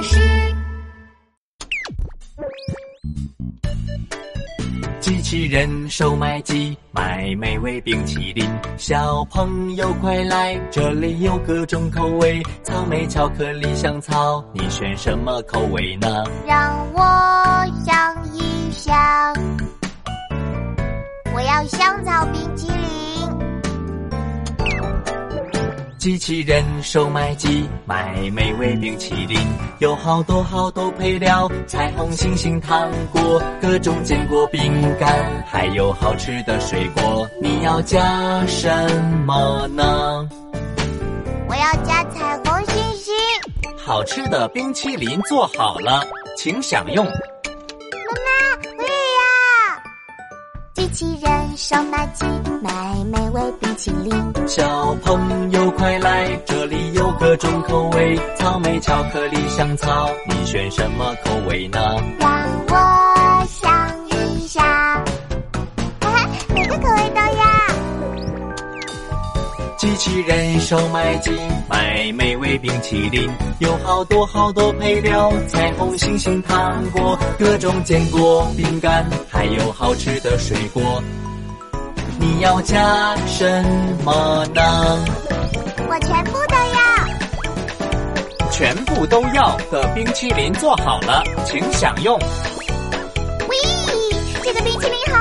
事。机器人售卖机卖美味冰淇淋，小朋友快来，这里有各种口味，草莓、巧克力、香草，你选什么口味呢？让我想一想，我要香草冰淇淋。机器人售卖机卖美味冰淇淋，有好多好多配料，彩虹、星星、糖果，各种坚果、饼干，还有好吃的水果。你要加什么呢？我要加彩虹星星。好吃的冰淇淋做好了，请享用。妈妈，我也要。机器人售卖机卖美味冰淇淋。小朋这里有各种口味，草莓、巧克力、香草，你选什么口味呢？让我想一想，哈哈，每个口味都要。机器人售卖机卖美味冰淇淋，有好多好多配料，彩虹、星星、糖果，各种坚果、饼干，还有好吃的水果。你要加什么呢？全部都要的冰淇淋做好了，请享用。喂，这个冰淇淋！